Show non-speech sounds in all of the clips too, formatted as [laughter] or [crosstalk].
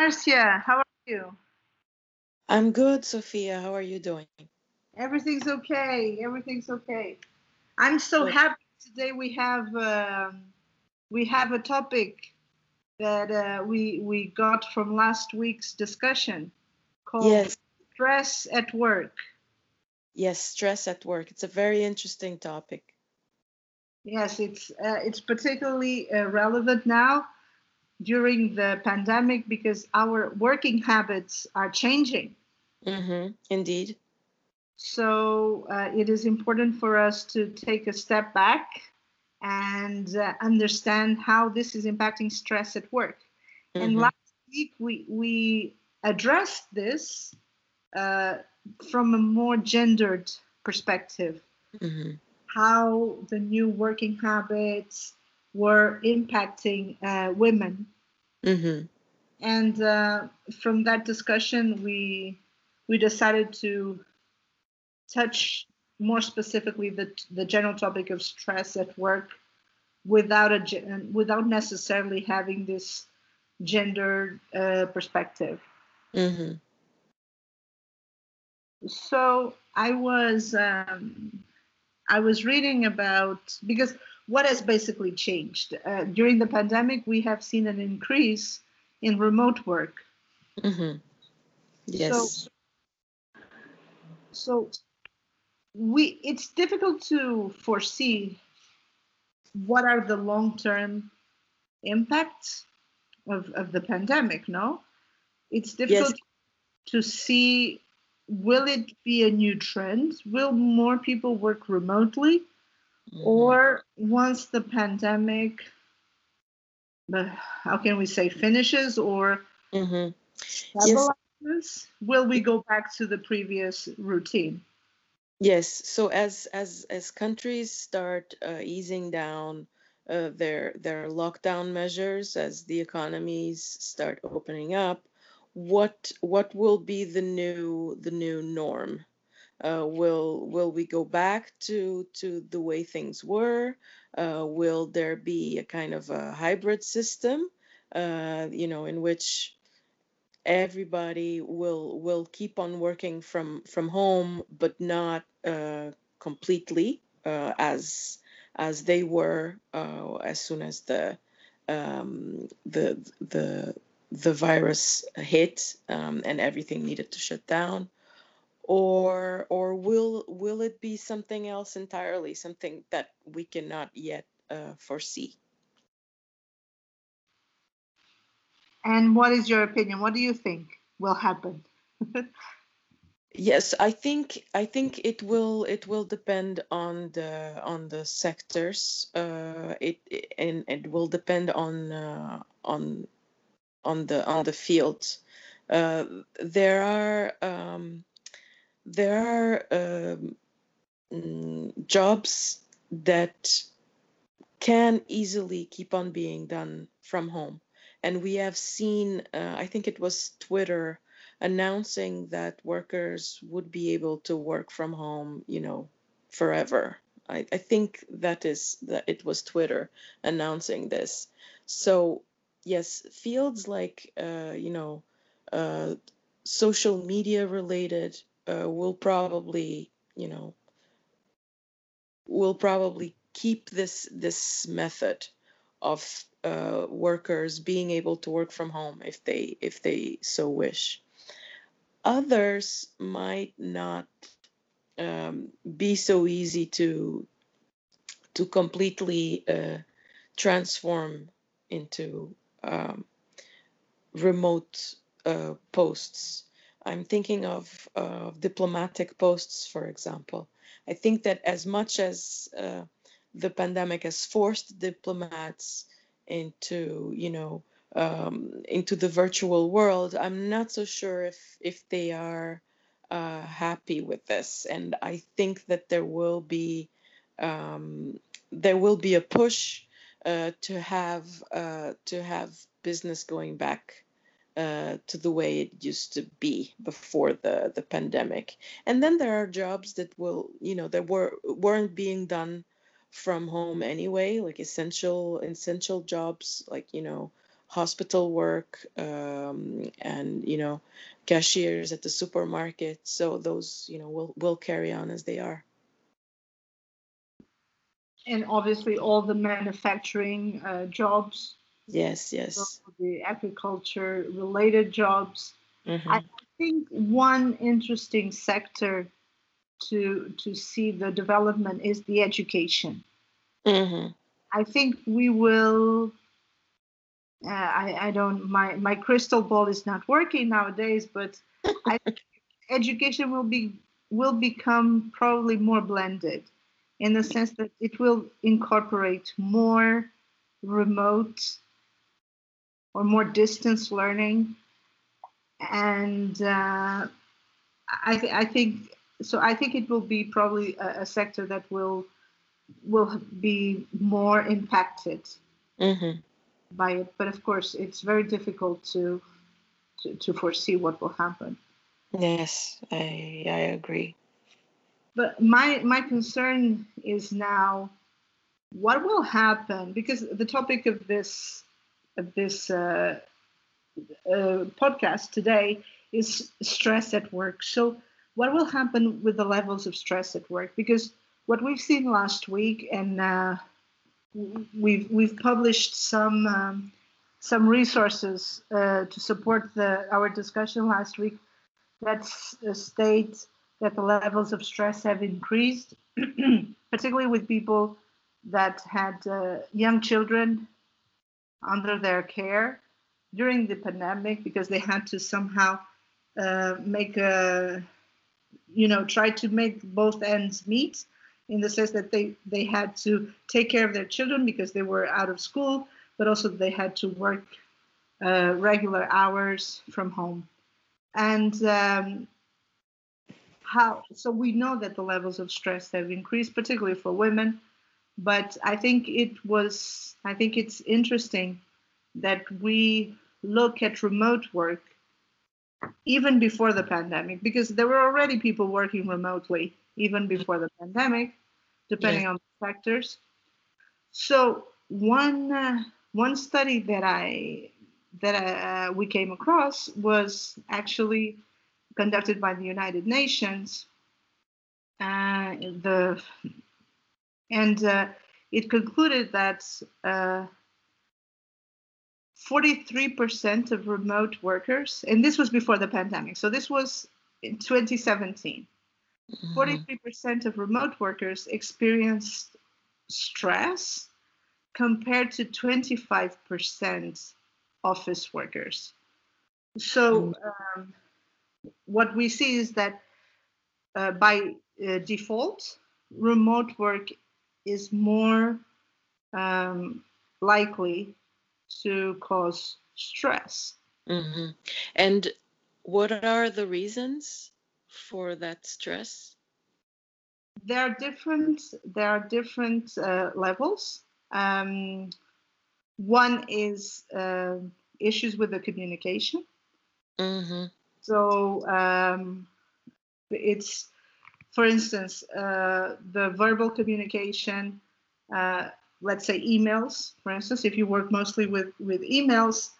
Marcia, how are you? I'm good, Sophia. How are you doing? Everything's okay. Everything's okay. I'm so Good. happy today. We have um, we have a topic that uh, we we got from last week's discussion called Yes, stress at work. yes, stress at work. It's a very interesting topic. Yes, it's uh, it's particularly uh, relevant now during the pandemic because our working habits are changing. Mm-hmm. Indeed. So uh, it is important for us to take a step back and uh, understand how this is impacting stress at work. And Mm-hmm. last week we we addressed this uh, from a more gendered perspective, Mm-hmm. how the new working habits were impacting uh, women. Mm-hmm. And uh, from that discussion, we we decided to touch more specifically the the general topic of stress at work without a without necessarily having this gender uh, perspective. Mm-hmm. So I was um, I was reading about because what has basically changed uh, during the pandemic. We have seen an increase in remote work. Mm-hmm. Yes. So we it's difficult to foresee what are the long-term impacts of, of the pandemic no it's difficult to see will it be a new trend will more people work remotely Mhm. or once the pandemic how can we say finishes or Mhm. stabilizes will we go back to the previous routine Yes. So as as as countries start uh, easing down uh, their their lockdown measures, as the economies start opening up, what what will be the new the new norm? Uh, will will we go back to to the way things were? Uh, will there be a kind of a hybrid system, uh, you know, in which everybody will will keep on working from from home, but not uh, completely uh, as as they were uh, as soon as the um, the the the virus hit um, and everything needed to shut down or or will will it be something else entirely something that we cannot yet uh, foresee? And what is your opinion? What do you think will happen? Yes i think i think it will it will depend on the on the sectors uh it, it and it will depend on uh, on on the on the field uh there are um there are um, mm, jobs that can easily keep on being done from home. And we have seen, uh, I think it was Twitter announcing that workers would be able to work from home, you know, forever. I, I think that is that it was Twitter announcing this. So yes, fields like uh, you know, uh, social media related uh, will probably, you know, will probably keep this this method of uh, workers being able to work from home if they if they so wish. Others might not um, be so easy to to completely uh, transform into um, remote uh, posts. I'm thinking of uh, diplomatic posts, for example. I think that as much as uh, the pandemic has forced diplomats into, you know, um, into the virtual world, I'm not so sure if if they are uh, happy with this, and I think that there will be um, there will be a push uh, to have uh, to have business going back uh, to the way it used to be before the the pandemic. And then there are jobs that will, you know, that were weren't being done from home anyway, like essential essential jobs, like you know, hospital work um, and you know cashiers at the supermarket so those you know will will carry on as they are and obviously all the manufacturing uh, jobs yes yes the agriculture related jobs mm-hmm. i think one interesting sector to to see the development is the education mm-hmm. i think we will uh, I, I don't my my crystal ball is not working nowadays but I, [laughs] education will be will become probably more blended in the sense that it will incorporate more remote or more distance learning. And uh, I, th- I think so i think it will be probably a, a sector that will will be more impacted mm-hmm. by it. But of course it's very difficult to to, to foresee what will happen. Yes i i agree. But my my concern is now what will happen? Because the topic of this of this uh, uh, podcast today is stress at work. So, what will happen with the levels of stress at work? Because what we've seen last week, and uh, we've we've published some um, some resources uh, to support the our discussion last week that state that the levels of stress have increased, [clears throat] particularly with people that had uh, young children under their care during the pandemic because they had to somehow uh, make a you know try to make both ends meet in the sense that they they had to take care of their children because they were out of school but also they had to work uh, regular hours from home. And um, how so we know that the levels of stress have increased particularly for women but i think it was i think it's interesting that we look at remote work even before the pandemic because there were already people working remotely even before the pandemic depending on the sectors. So one uh, one study that i that uh, we came across was actually conducted by the united nations uh, the and uh, it concluded that uh, 43% of remote workers, and this was before the pandemic, so this was in 2017. Mm-hmm. 43% of remote workers experienced stress compared to 25% office workers. So, mm-hmm. um, what we see is that uh, by uh, default, remote work is more um, likely to cause stress. Mm-hmm. And what are the reasons for that stress? There are different. There are different uh, levels. Um, one is uh, issues with the communication. Mm-hmm. So um, it's, for instance, uh, the verbal communication. Uh, let's say emails, for instance, if you work mostly with, with emails,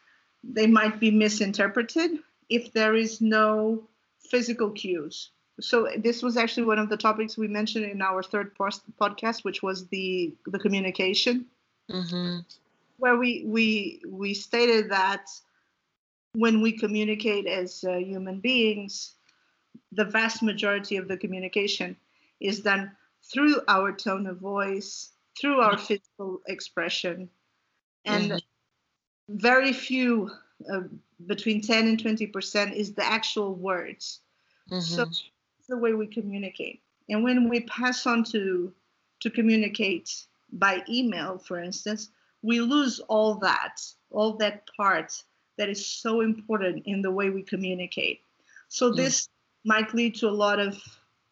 they might be misinterpreted if there is no physical cues. So this was actually one of the topics we mentioned in our third post- podcast, which was the the communication, mm-hmm. where we we we stated that when we communicate as uh, human beings, the vast majority of the communication is done through our tone of voice, through our physical expression. And mm-hmm. very few, uh, between 10 and 20%, is the actual words. Mm-hmm. So the way we communicate. And when we pass on to to communicate by email, for instance, we lose all that, all that part that is so important in the way we communicate. So mm. this might lead to a lot of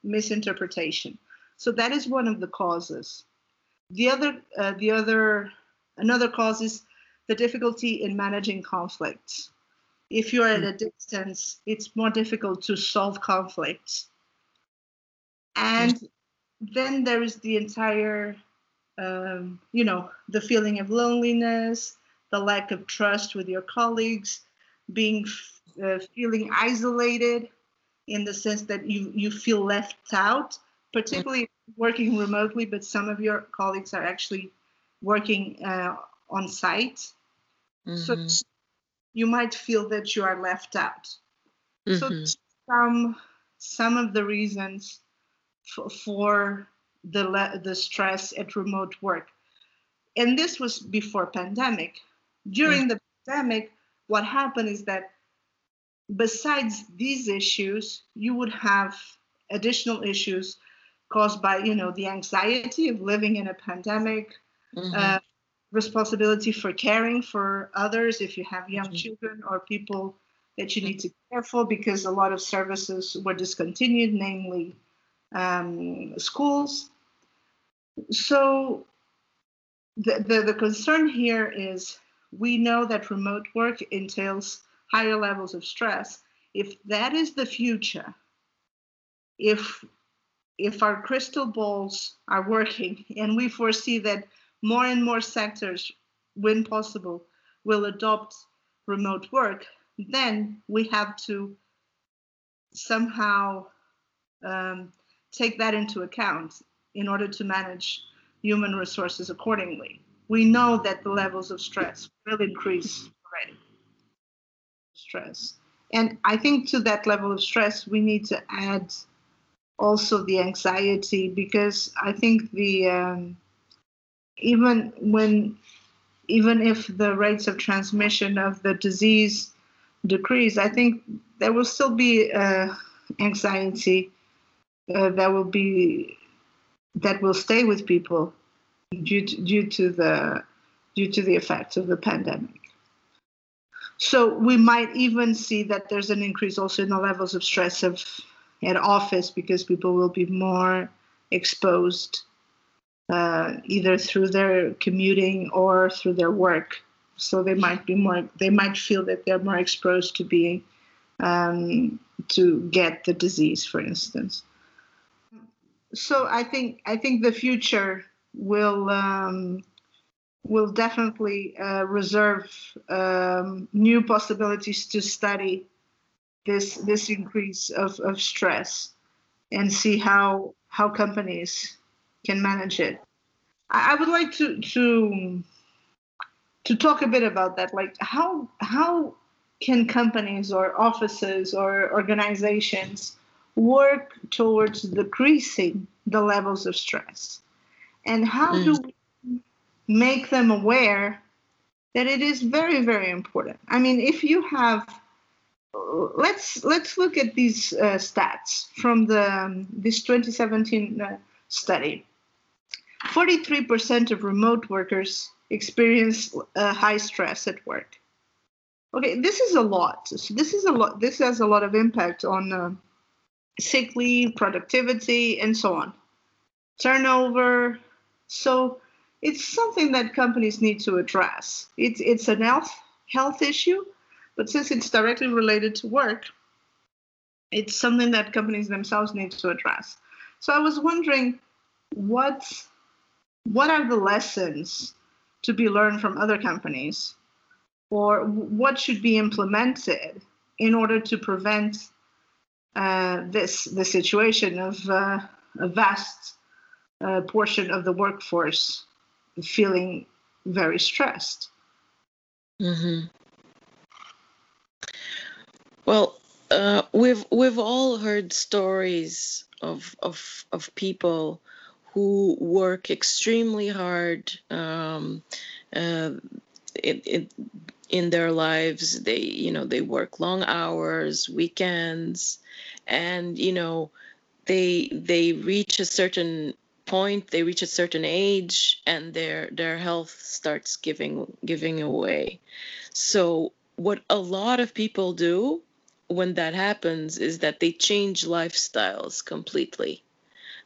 misinterpretation. So that is one of the causes. The other, uh, the other, another cause is the difficulty in managing conflicts. If you're at a distance, it's more difficult to solve conflicts. And then there is the entire, um, you know, the feeling of loneliness, the lack of trust with your colleagues, being uh, feeling isolated in the sense that you you feel left out, particularly working remotely, but some of your colleagues are actually working uh, on site. Mm-hmm. So you might feel that you are left out. Mm-hmm. So some some of the reasons for the le- the stress at remote work, and this was before pandemic. During mm-hmm. the pandemic, what happened is that besides these issues, you would have additional issues caused by you know the anxiety of living in a pandemic mm-hmm. uh, responsibility for caring for others if you have young mm-hmm. children or people that you need to care for because a lot of services were discontinued namely um, schools so the, the, the concern here is we know that remote work entails higher levels of stress if that is the future if if our crystal balls are working [laughs] and we foresee that more and more sectors, when possible, will adopt remote work, then we have to somehow um, take that into account in order to manage human resources accordingly. We know that the levels of stress will increase. Stress. And I think to that level of stress, we need to add also the anxiety because I think the um, even when even if the rates of transmission of the disease decrease, I think there will still be uh, anxiety uh, that will be that will stay with people due to, due to the due to the effects of the pandemic. So we might even see that there's an increase also in the levels of stress of at office because people will be more exposed uh, either through their commuting or through their work. So they might be more, they might feel that they're more exposed to being, um, to get the disease, for instance. So I think I think the future will um, will definitely uh, reserve um, new possibilities to study this this increase of, of stress and see how how companies can manage it. I, I would like to to to talk a bit about that. Like how how can companies or offices or organizations work towards decreasing the levels of stress? And how mm. do we make them aware that it is very, very important? I mean, if you have let's let's look at these uh, stats from the um, this 2017 uh, study. 43% of remote workers experience uh, high stress at work. Okay, this is a lot. So this is a lot. This has a lot of impact on uh, sick leave, productivity, and so on. Turnover. So it's something that companies need to address. It's it's an health health issue, but since it's directly related to work, it's something that companies themselves need to address. So I was wondering what what are the lessons to be learned from other companies or what should be implemented in order to prevent uh, this the situation of uh, a vast uh, portion of the workforce feeling very stressed. Mm-hmm. Well, uh, we've we've all heard stories of of of people who work extremely hard um, uh, it, it, in their lives. They you know they work long hours, weekends, and you know they they reach a certain point they reach a certain age and their their health starts giving giving away. So what a lot of people do when that happens is that they change lifestyles completely.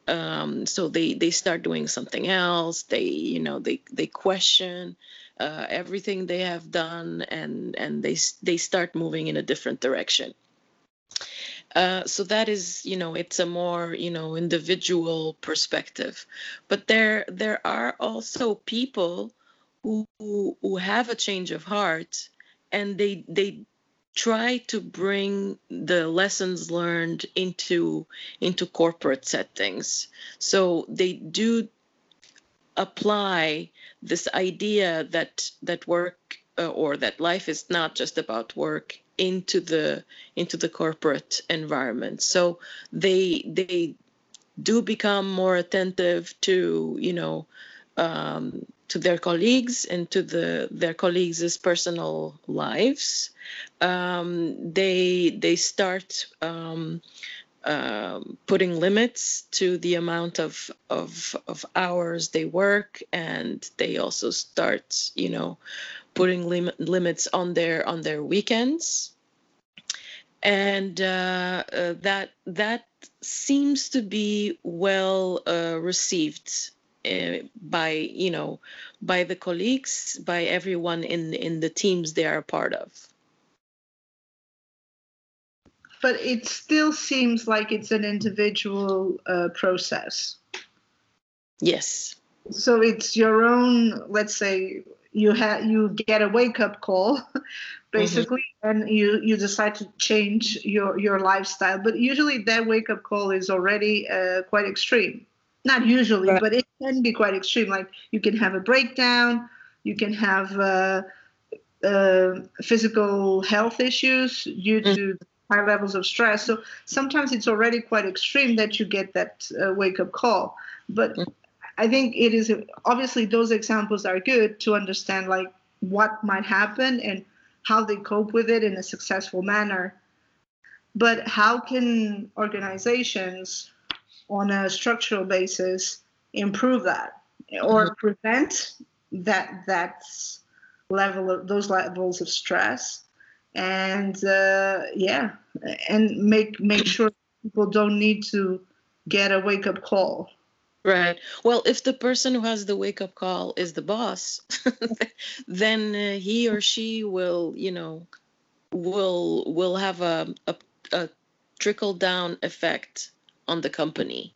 Um, so they they start doing something else. They you know they they question uh, everything they have done and and they they start moving in a different direction uh, so that is you know it's a more you know individual perspective. But there there are also people who who have a change of heart and they they try to bring the lessons learned into into corporate settings. So they do apply this idea that that work uh, or that life is not just about work into the into the corporate environment so they they do become more attentive to you know um, to their colleagues and to the their colleagues' personal lives. Um, they they start um, uh, putting limits to the amount of, of of hours they work, and they also start you know putting lim- limits on their on their weekends. And uh, uh, that that seems to be well uh, received uh, by you know by the colleagues by everyone in in the teams they are a part of. But it still seems like it's an individual uh, process. Yes. So it's your own let's say you have you get a wake up call [laughs] basically mm-hmm. and you you decide to change your your lifestyle but usually that wake up call is already uh, quite extreme not usually, right. but it can be quite extreme. Like you can have a breakdown, you can have uh, uh, physical health issues due mm. to high levels of stress. So sometimes it's already quite extreme that you get that uh, wake up call. But mm. I think it is obviously those examples are good to understand like what might happen and how they cope with it in a successful manner. But how can organizations on a structural basis improve that or mm-hmm. prevent that that level of those levels of stress and uh, yeah and make make sure people don't need to get a wake up call right well if the person who has the wake up call is the boss [laughs] then uh, he or she will you know will will have a, a, a trickle down effect on the company.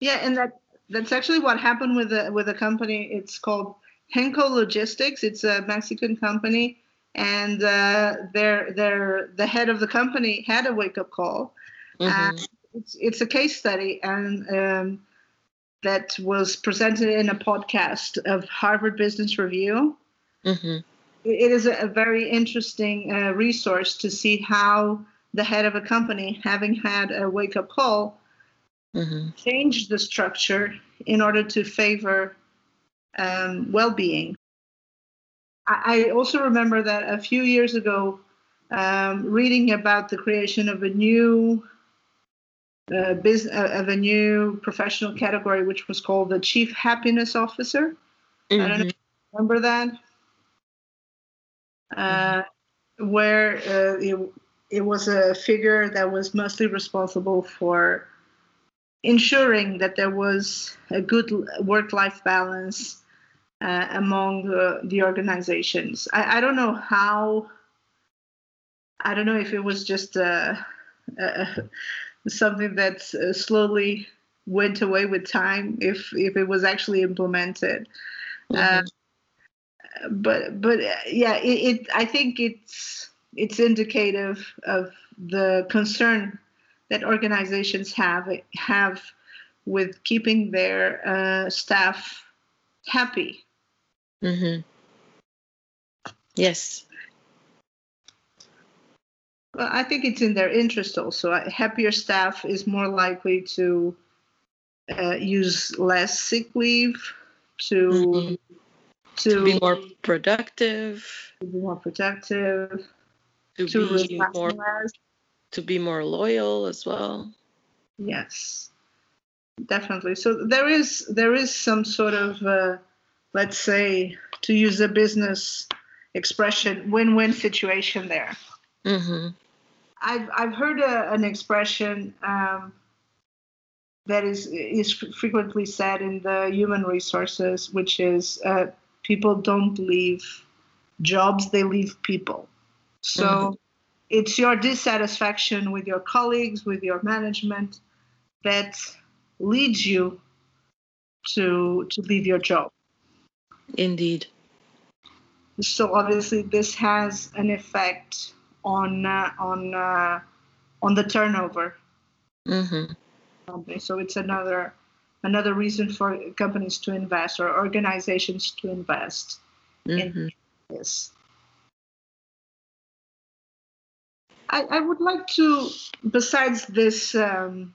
Yeah, and that that's actually what happened with a with a company. It's called Henco Logistics. It's a Mexican company, and uh, their their the head of the company had a wake up call. Mm-hmm. it's it's a case study, and um, that was presented in a podcast of Harvard Business Review. Mm-hmm. It is a, very interesting uh, resource to see how the head of a company, having had a wake up call, mm-hmm. change the structure in order to favor um, well-being. I, I, also remember that a few years ago, um, reading about the creation of a new uh, business uh, of a new professional category, which was called the Chief Happiness Officer. Mm-hmm. I don't know if you remember that. Uh, where uh, it, it was a figure that was mostly responsible for ensuring that there was a good work-life balance uh, among the, the organizations. I, I, don't know how. I don't know if it was just uh, uh, something that uh, slowly went away with time. If if it was actually implemented. Mm-hmm. but but yeah, it, it I think it's it's indicative of the concern that organizations have have with keeping their uh, staff happy. Mm-hmm. Yes. Well, I think it's in their interest also. A happier staff is more likely to uh, use less sick leave, to mm-hmm. to, to, be more productive, to be more productive, to, to be more less to be more loyal as well. Yes, definitely. So there is there is some sort of uh, let's say to use a business expression win-win situation there. Mm-hmm. I've I've heard a, an expression um, that is is frequently said in the human resources, which is uh, people don't leave jobs; they leave people. So. Mm-hmm it's your dissatisfaction with your colleagues, with your management, that leads you to to leave your job. Indeed. so obviously this has an effect on uh, on uh, on the turnover. Mm-hmm. So it's another another reason for companies to invest or organizations to invest mm-hmm. in this. I, I would like to, besides this, um,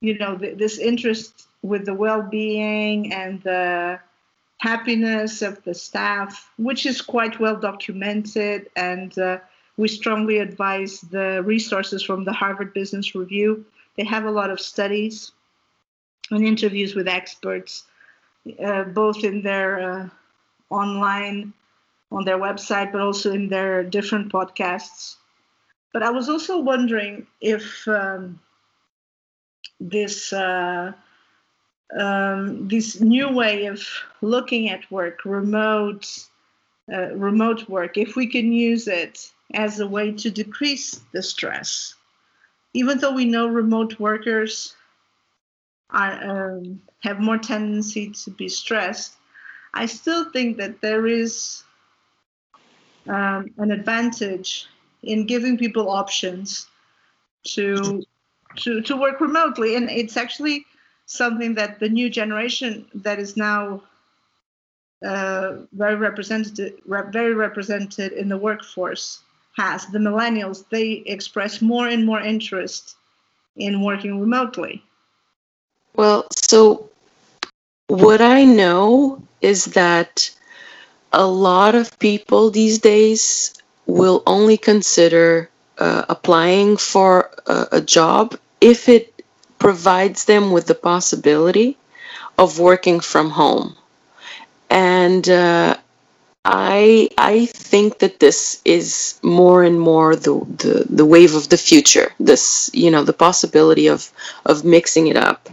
you know, th- this interest with the well-being and the happiness of the staff, which is quite well documented, and uh, we strongly advise the resources from the Harvard Business Review. They have a lot of studies and interviews with experts, uh, both in their uh, online, on their website, but also in their different podcasts. But I was also wondering if um, this uh, um, this new way of looking at work, remote uh, remote work, if we can use it as a way to decrease the stress, even though we know remote workers are, um, have more tendency to be stressed, I still think that there is um, an advantage in giving people options to to to work remotely. And it's actually something that the new generation that is now uh, very represented very represented in the workforce has the millennials they express more and more interest in working remotely well so what i know is that a lot of people these days will only consider uh, applying for a, a job if it provides them with the possibility of working from home. And uh, I I think that this is more and more the, the the wave of the future. This you know the possibility of of mixing it up,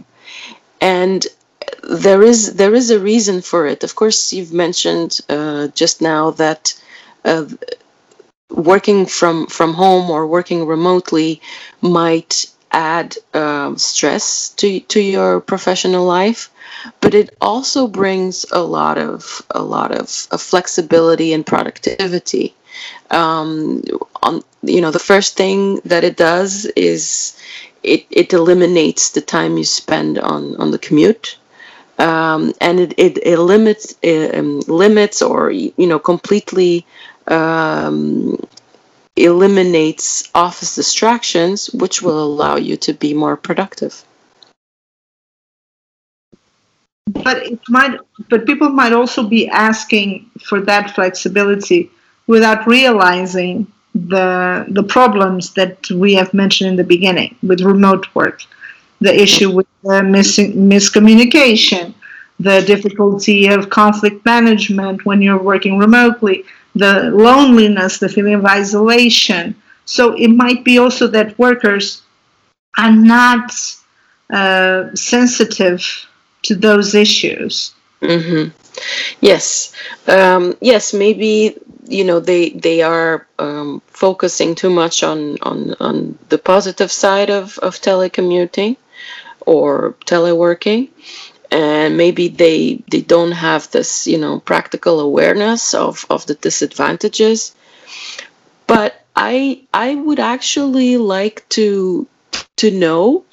and there is there is a reason for it. Of course, you've mentioned uh, just now that uh, working from from home or working remotely might add um, stress to to your professional life but it also brings a lot of a lot of, of flexibility and productivity. Um, on you know the first thing that it does is it, it eliminates the time you spend on on the commute. Um, and it, it, it limits it, um, limits or you know completely um, eliminates office distractions, which will allow you to be more productive. But it might, but people might also be asking for that flexibility without realizing the the problems that we have mentioned in the beginning with remote work, the issue with the missing miscommunication, the difficulty of conflict management when you're working remotely, the loneliness, the feeling of isolation. So it might be also that workers are not uh, sensitive to those issues. Mm-hmm. Yes, um, yes. Maybe you know they they are um, focusing too much on on on the positive side of of telecommuting or teleworking, and maybe they they don't have this you know practical awareness of of the disadvantages. But i i would actually like to to know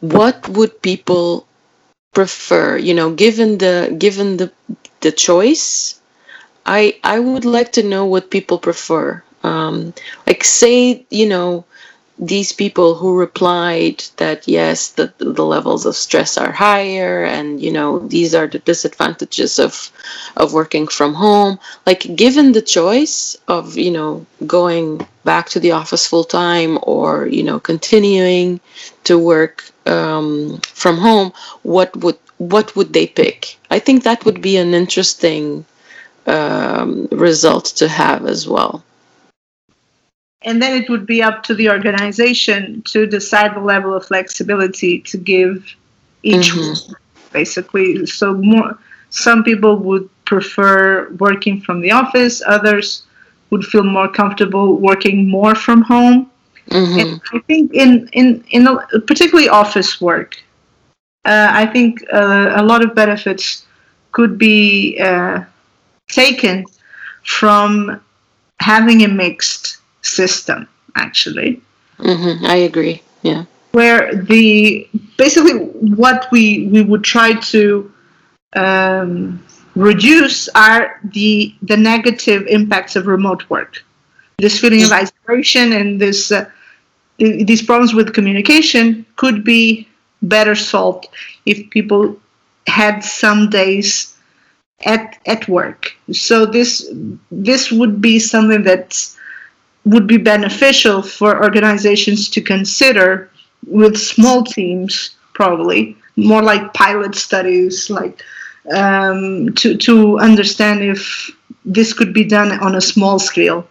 what would people prefer you know given the given the the choice i i would like to know what people prefer. Um like say you know these people who replied that yes the, the levels of stress are higher and you know these are the disadvantages of of working from home. Like given the choice of you know going back to the office full time or you know continuing to work um, from home what would what would they pick? I think that would be an interesting um, result to have as well and then it would be up to the organization to decide the level of flexibility to give each mm-hmm. basically so more some people would prefer working from the office others would feel more comfortable working more from home mm-hmm. and i think in in in a, particularly office work uh, i think uh, a lot of benefits could be uh, taken from having a mixed system, actually. Mm-hmm. I agree. Yeah. Where the basically what we we would try to um, reduce are the the negative impacts of remote work. This feeling of isolation and this uh, these problems with communication could be better solved if people had some days at at work. So this this would be something that would be beneficial for organizations to consider with small teams, probably more like pilot studies, like um, to to understand if this could be done on a small scale.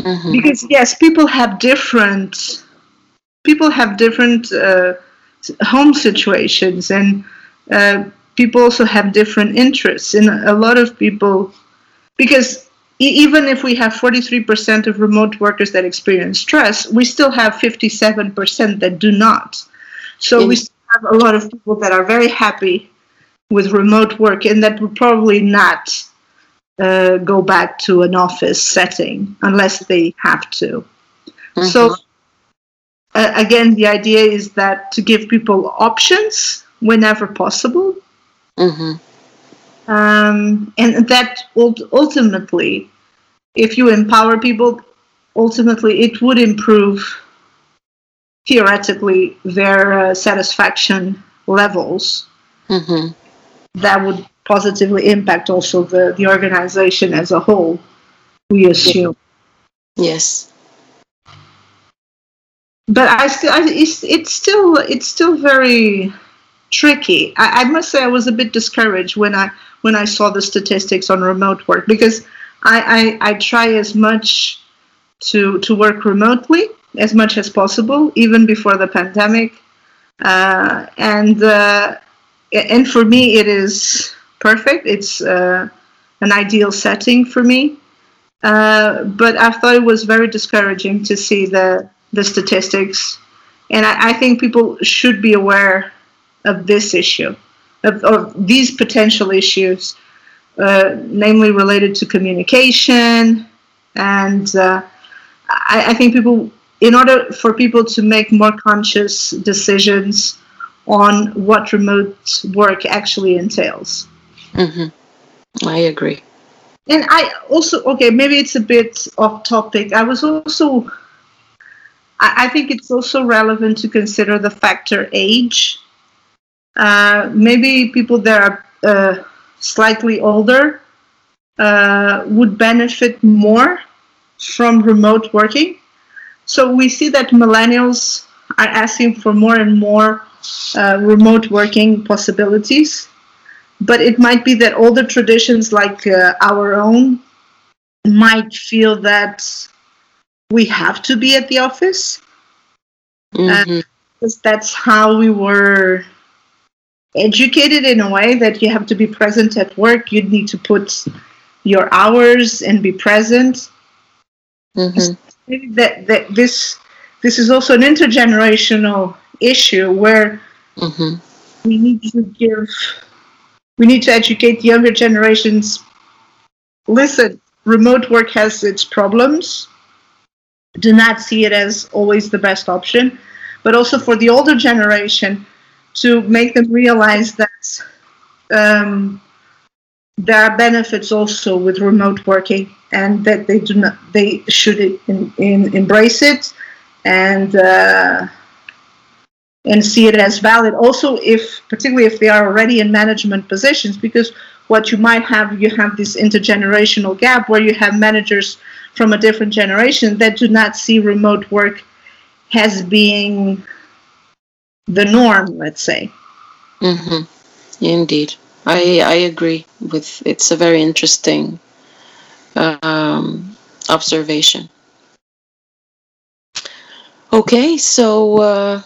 Mm-hmm. Because yes, people have different people have different uh, home situations and uh, people also have different interests and a lot of people because even if we have 43% of remote workers that experience stress we still have 57% that do not so we still have a lot of people that are very happy with remote work and that would probably not uh, go back to an office setting unless they have to mm-hmm. so uh, again the idea is that to give people options whenever possible Mm-hmm. Um, and that ultimately, if you empower people, ultimately it would improve theoretically their uh, satisfaction levels. Mm-hmm. That would positively impact also the, the organization as a whole, we assume. Yes. But I still, I, it's, it's still, it's still very tricky. I, I, must say I was a bit discouraged when I when I saw the statistics on remote work because I, I, I try as much to to work remotely as much as possible, even before the pandemic, uh, and uh, and for me it is perfect. It's uh, an ideal setting for me. Uh, but I thought it was very discouraging to see the the statistics, and I, I think people should be aware of this issue, of, of these potential issues, uh, namely related to communication. And uh, I, I, think people, in order for people to make more conscious decisions on what remote work actually entails. Mm-hmm. I agree. And I also, okay, maybe it's a bit off topic. I was also, I, I think it's also relevant to consider the factor age uh, maybe people that are uh, slightly older uh, would benefit more from remote working. So we see that millennials are asking for more and more uh, remote working possibilities. But it might be that older traditions like uh, our own might feel that we have to be at the office. Mm-hmm. because that's how we were educated in a way that you have to be present at work. You need to put your hours and be present. Mm-hmm. That, that this this is also an intergenerational issue where mm-hmm. we need to give we need to educate the younger generations. Listen, remote work has its problems. Do not see it as always the best option, but also for the older generation to make them realize that um, there are benefits also with remote working and that they do not they should in, in, embrace it and uh, and see it as valid. Also if particularly if they are already in management positions because what you might have you have this intergenerational gap where you have managers from a different generation that do not see remote work as being the norm, let's say. Mm-hmm. Indeed, I I agree with. It's a very interesting um, observation. Okay, so uh,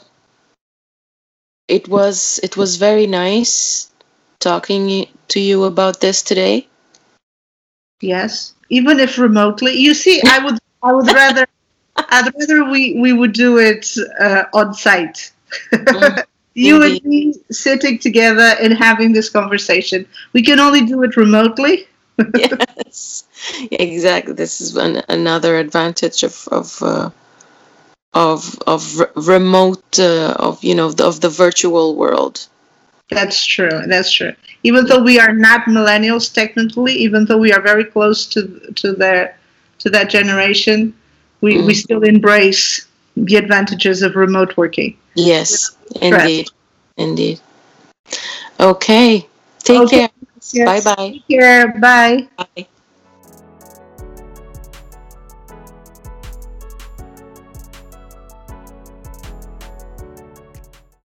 it was it was very nice talking to you about this today. Yes, even if remotely. You see, I would I would rather [laughs] I'd rather we we would do it uh, on site Mm, [laughs] you and me sitting together and having this conversation. We can only do it remotely, [laughs] yes, exactly. This is an, another advantage of of uh, of of re- remote uh, of you know of the virtual world. That's true. That's true. Even though we are not millennials technically, even though we are very close to to their to that generation, we, we still embrace the advantages of remote working. Yes, indeed, indeed. Okay. Take Okay. care. Bye bye. Take care. Bye. Bye.